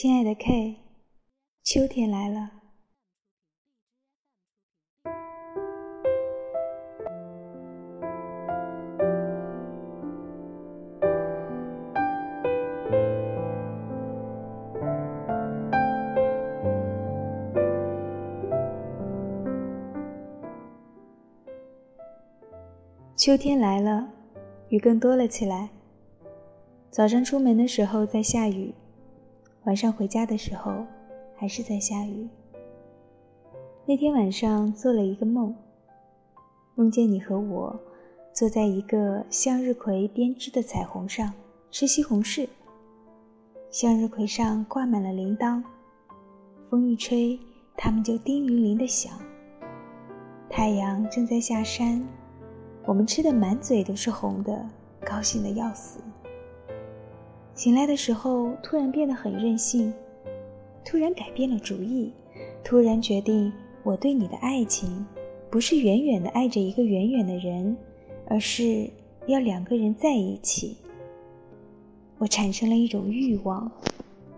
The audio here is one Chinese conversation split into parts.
亲爱的 K，秋天来了。秋天来了，雨更多了起来。早上出门的时候在下雨，晚上回家的时候还是在下雨。那天晚上做了一个梦，梦见你和我坐在一个向日葵编织的彩虹上吃西红柿，向日葵上挂满了铃铛，风一吹，它们就叮铃铃的响。太阳正在下山。我们吃的满嘴都是红的，高兴的要死。醒来的时候，突然变得很任性，突然改变了主意，突然决定我对你的爱情，不是远远的爱着一个远远的人，而是要两个人在一起。我产生了一种欲望，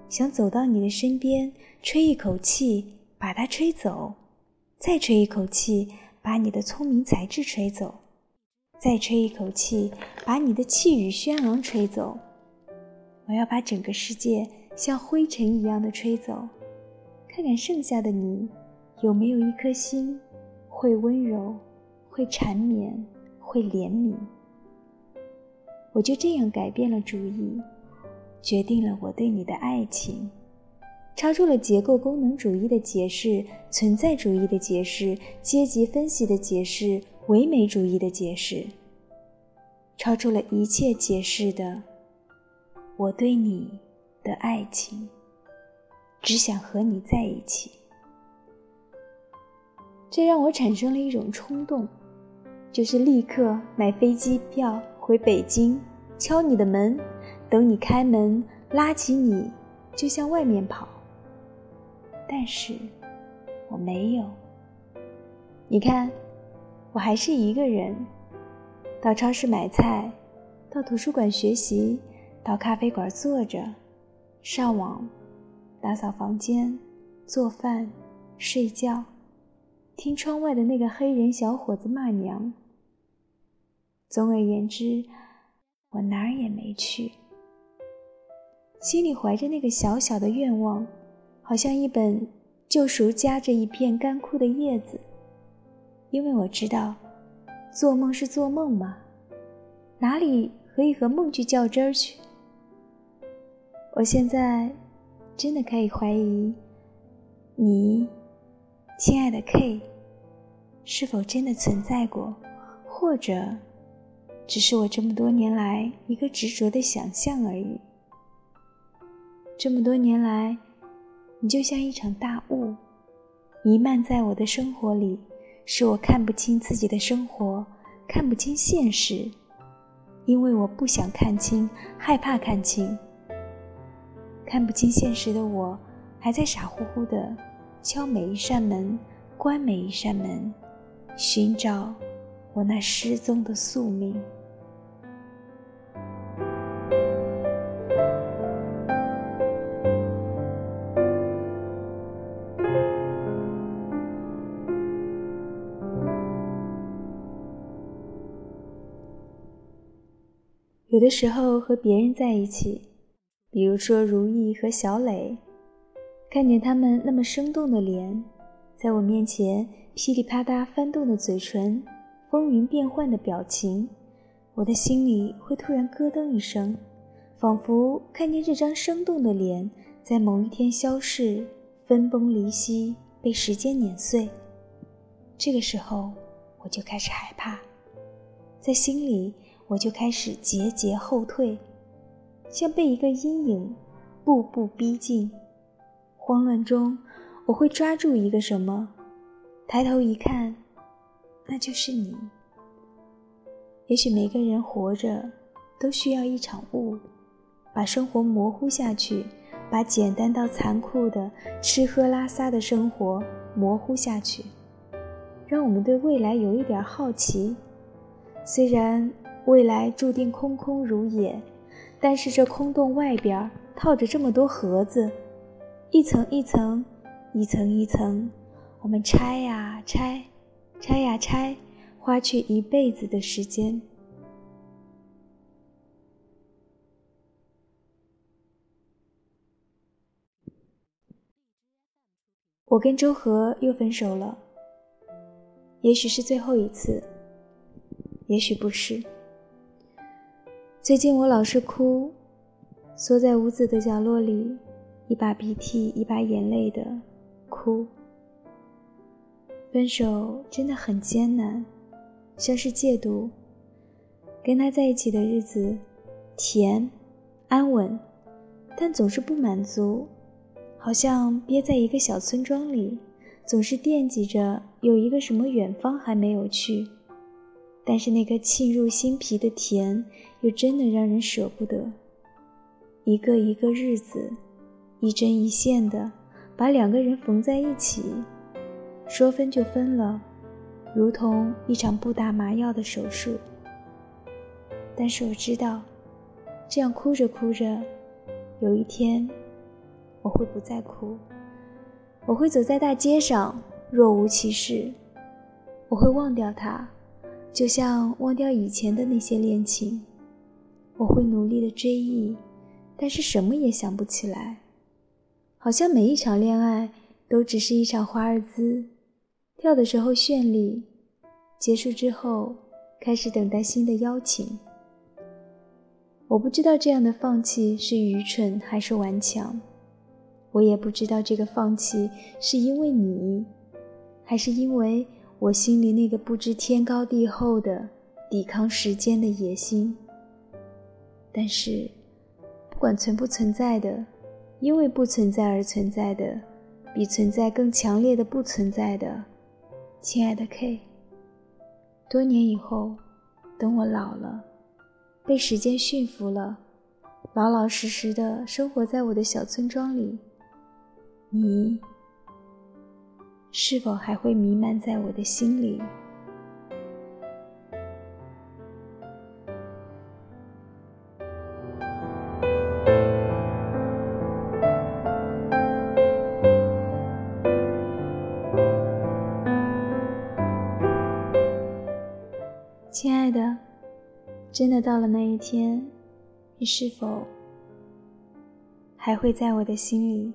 想走到你的身边，吹一口气把它吹走，再吹一口气把你的聪明才智吹走。再吹一口气，把你的气宇轩昂吹走。我要把整个世界像灰尘一样的吹走，看看剩下的你有没有一颗心，会温柔，会缠绵，会怜悯。我就这样改变了主意，决定了我对你的爱情，超出了结构功能主义的解释、存在主义的解释、阶级分析的解释。唯美主义的解释，超出了一切解释的我对你的爱情，只想和你在一起。这让我产生了一种冲动，就是立刻买飞机票回北京，敲你的门，等你开门，拉起你就向外面跑。但是我没有，你看。我还是一个人，到超市买菜，到图书馆学习，到咖啡馆坐着，上网，打扫房间，做饭，睡觉，听窗外的那个黑人小伙子骂娘。总而言之，我哪儿也没去，心里怀着那个小小的愿望，好像一本旧书夹着一片干枯的叶子。因为我知道，做梦是做梦嘛，哪里可以和梦去较真儿去？我现在真的可以怀疑，你，亲爱的 K，是否真的存在过，或者，只是我这么多年来一个执着的想象而已。这么多年来，你就像一场大雾，弥漫在我的生活里。使我看不清自己的生活，看不清现实，因为我不想看清，害怕看清。看不清现实的我，还在傻乎乎的敲每一扇门，关每一扇门，寻找我那失踪的宿命。有的时候和别人在一起，比如说如意和小磊，看见他们那么生动的脸，在我面前噼里啪啦翻动的嘴唇，风云变幻的表情，我的心里会突然咯噔一声，仿佛看见这张生动的脸在某一天消逝，分崩离析，被时间碾碎。这个时候，我就开始害怕，在心里。我就开始节节后退，像被一个阴影步步逼近。慌乱中，我会抓住一个什么，抬头一看，那就是你。也许每个人活着都需要一场雾，把生活模糊下去，把简单到残酷的吃喝拉撒的生活模糊下去，让我们对未来有一点好奇，虽然。未来注定空空如也，但是这空洞外边套着这么多盒子，一层一层，一层一层，我们拆呀拆，拆呀拆，花去一辈子的时间。我跟周和又分手了，也许是最后一次，也许不是。最近我老是哭，缩在屋子的角落里，一把鼻涕一把眼泪的哭。分手真的很艰难，像是戒毒。跟他在一起的日子，甜，安稳，但总是不满足。好像憋在一个小村庄里，总是惦记着有一个什么远方还没有去，但是那个沁入心脾的甜，又真的让人舍不得。一个一个日子，一针一线的把两个人缝在一起，说分就分了，如同一场不打麻药的手术。但是我知道，这样哭着哭着，有一天。我会不再哭，我会走在大街上若无其事，我会忘掉他，就像忘掉以前的那些恋情。我会努力的追忆，但是什么也想不起来，好像每一场恋爱都只是一场华尔兹，跳的时候绚丽，结束之后开始等待新的邀请。我不知道这样的放弃是愚蠢还是顽强。我也不知道这个放弃是因为你，还是因为我心里那个不知天高地厚的抵抗时间的野心。但是，不管存不存在的，因为不存在而存在的，比存在更强烈的不存在的，亲爱的 K。多年以后，等我老了，被时间驯服了，老老实实的生活在我的小村庄里。你是否还会弥漫在我的心里？亲爱的，真的到了那一天，你是否还会在我的心里？